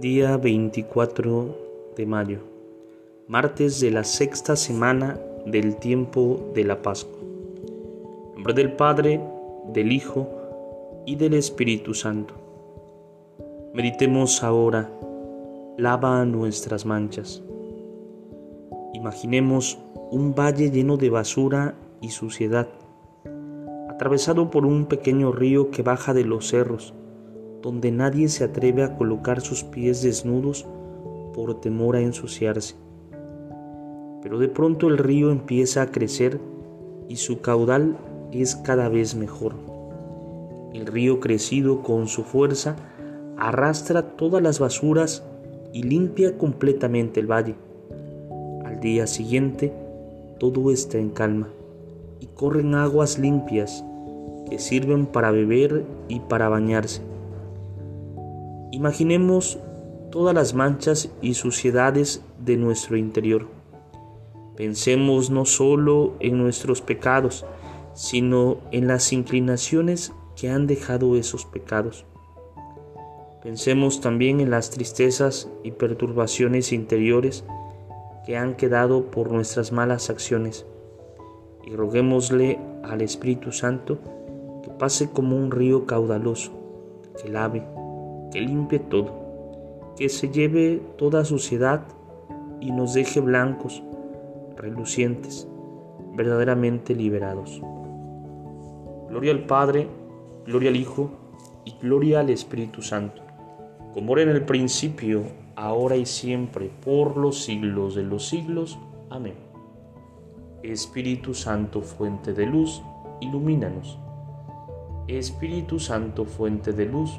Día 24 de mayo, martes de la sexta semana del tiempo de la Pascua. En nombre del Padre, del Hijo y del Espíritu Santo. Meditemos ahora, lava nuestras manchas. Imaginemos un valle lleno de basura y suciedad, atravesado por un pequeño río que baja de los cerros donde nadie se atreve a colocar sus pies desnudos por temor a ensuciarse. Pero de pronto el río empieza a crecer y su caudal es cada vez mejor. El río crecido con su fuerza arrastra todas las basuras y limpia completamente el valle. Al día siguiente todo está en calma y corren aguas limpias que sirven para beber y para bañarse. Imaginemos todas las manchas y suciedades de nuestro interior. Pensemos no solo en nuestros pecados, sino en las inclinaciones que han dejado esos pecados. Pensemos también en las tristezas y perturbaciones interiores que han quedado por nuestras malas acciones y roguémosle al Espíritu Santo que pase como un río caudaloso, que lave, que limpie todo, que se lleve toda suciedad y nos deje blancos, relucientes, verdaderamente liberados. Gloria al Padre, gloria al Hijo y gloria al Espíritu Santo, como era en el principio, ahora y siempre, por los siglos de los siglos. Amén. Espíritu Santo, fuente de luz, ilumínanos. Espíritu Santo, fuente de luz.